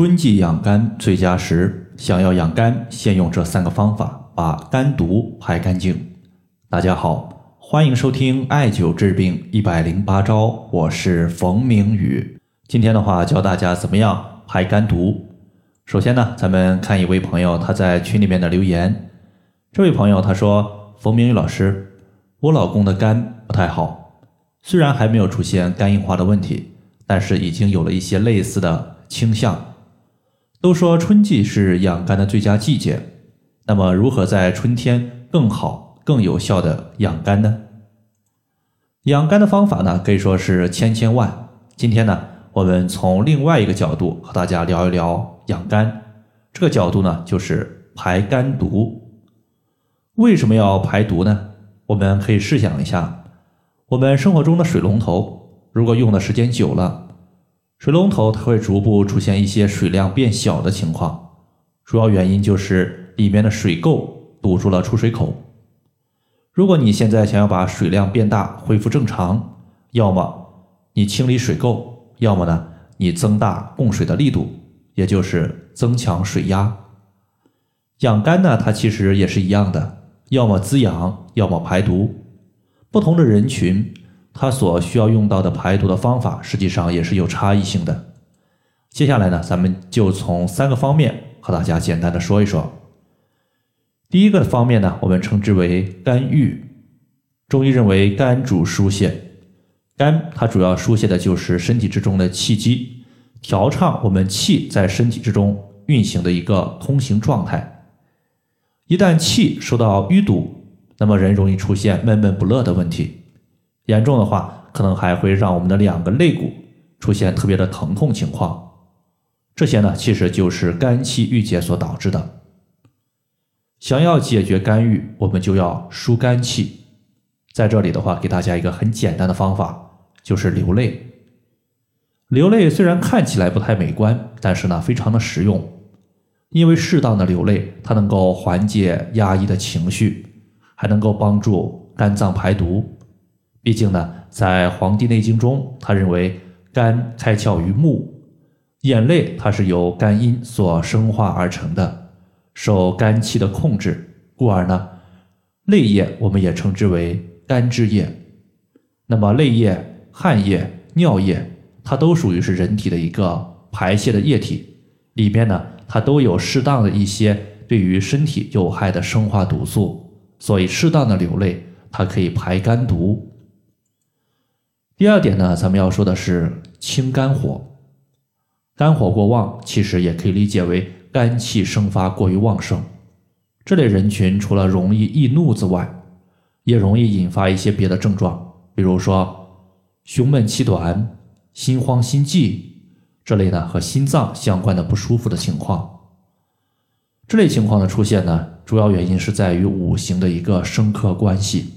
春季养肝最佳时，想要养肝，先用这三个方法把肝毒排干净。大家好，欢迎收听艾灸治病一百零八招，我是冯明宇。今天的话教大家怎么样排肝毒。首先呢，咱们看一位朋友他在群里面的留言。这位朋友他说：“冯明宇老师，我老公的肝不太好，虽然还没有出现肝硬化的问题，但是已经有了一些类似的倾向。”都说春季是养肝的最佳季节，那么如何在春天更好、更有效的养肝呢？养肝的方法呢，可以说是千千万。今天呢，我们从另外一个角度和大家聊一聊养肝。这个角度呢，就是排肝毒。为什么要排毒呢？我们可以试想一下，我们生活中的水龙头，如果用的时间久了。水龙头它会逐步出现一些水量变小的情况，主要原因就是里面的水垢堵住了出水口。如果你现在想要把水量变大，恢复正常，要么你清理水垢，要么呢你增大供水的力度，也就是增强水压。养肝呢，它其实也是一样的，要么滋养，要么排毒。不同的人群。它所需要用到的排毒的方法，实际上也是有差异性的。接下来呢，咱们就从三个方面和大家简单的说一说。第一个方面呢，我们称之为肝郁。中医认为肝主疏泄，肝它主要疏泄的就是身体之中的气机，调畅我们气在身体之中运行的一个通行状态。一旦气受到淤堵，那么人容易出现闷闷不乐的问题。严重的话，可能还会让我们的两个肋骨出现特别的疼痛情况。这些呢，其实就是肝气郁结所导致的。想要解决肝郁，我们就要疏肝气。在这里的话，给大家一个很简单的方法，就是流泪。流泪虽然看起来不太美观，但是呢，非常的实用。因为适当的流泪，它能够缓解压抑的情绪，还能够帮助肝脏排毒。毕竟呢，在《黄帝内经》中，他认为肝开窍于目，眼泪它是由肝阴所生化而成的，受肝气的控制，故而呢，泪液我们也称之为肝之液。那么泪液、汗液、尿液，它都属于是人体的一个排泄的液体，里边呢，它都有适当的一些对于身体有害的生化毒素，所以适当的流泪，它可以排肝毒。第二点呢，咱们要说的是清肝火。肝火过旺，其实也可以理解为肝气生发过于旺盛。这类人群除了容易易怒之外，也容易引发一些别的症状，比如说胸闷气短、心慌心悸这类呢和心脏相关的不舒服的情况。这类情况的出现呢，主要原因是在于五行的一个生克关系。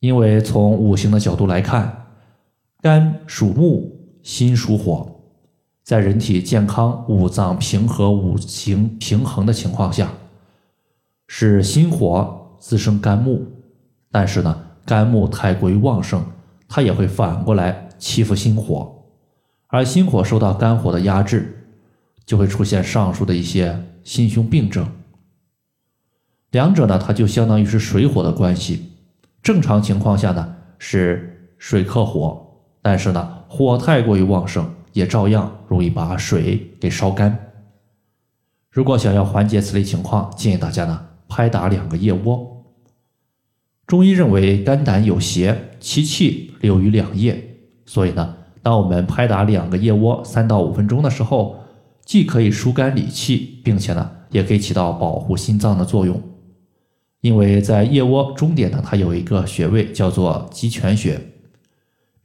因为从五行的角度来看。肝属木，心属火，在人体健康、五脏平和、五行平衡的情况下，是心火滋生肝木。但是呢，肝木太过于旺盛，它也会反过来欺负心火，而心火受到肝火的压制，就会出现上述的一些心胸病症。两者呢，它就相当于是水火的关系。正常情况下呢，是水克火。但是呢，火太过于旺盛，也照样容易把水给烧干。如果想要缓解此类情况，建议大家呢拍打两个腋窝。中医认为肝胆有邪，其气流于两腋，所以呢，当我们拍打两个腋窝三到五分钟的时候，既可以疏肝理气，并且呢，也可以起到保护心脏的作用。因为在腋窝中点呢，它有一个穴位叫做极泉穴。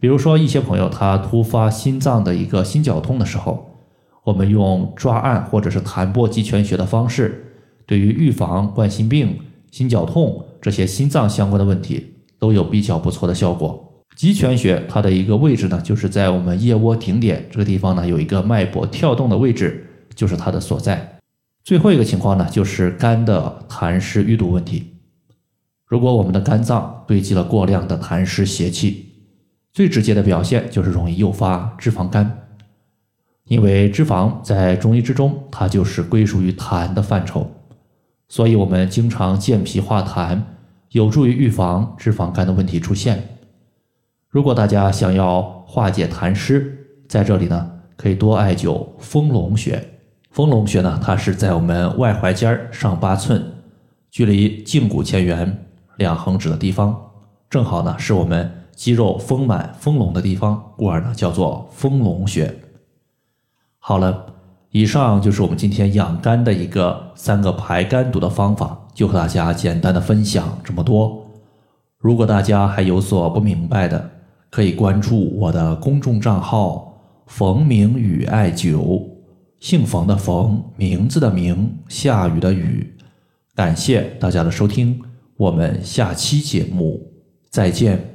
比如说，一些朋友他突发心脏的一个心绞痛的时候，我们用抓按或者是弹拨极泉穴的方式，对于预防冠心病、心绞痛这些心脏相关的问题都有比较不错的效果。极泉穴它的一个位置呢，就是在我们腋窝顶点这个地方呢，有一个脉搏跳动的位置，就是它的所在。最后一个情况呢，就是肝的痰湿淤堵问题。如果我们的肝脏堆积了过量的痰湿邪气，最直接的表现就是容易诱发脂肪肝。因为脂肪在中医之中，它就是归属于痰的范畴，所以我们经常健脾化痰，有助于预防脂肪肝的问题出现。如果大家想要化解痰湿，在这里呢，可以多艾灸丰隆穴。丰隆穴呢，它是在我们外踝尖上八寸，距离胫骨前缘两横指的地方，正好呢是我们肌肉丰满丰隆的地方，故而呢叫做丰隆穴。好了，以上就是我们今天养肝的一个三个排肝毒的方法，就和大家简单的分享这么多。如果大家还有所不明白的，可以关注我的公众账号“冯明宇艾灸”，姓冯的冯，名字的名，下雨的雨。感谢大家的收听，我们下期节目再见。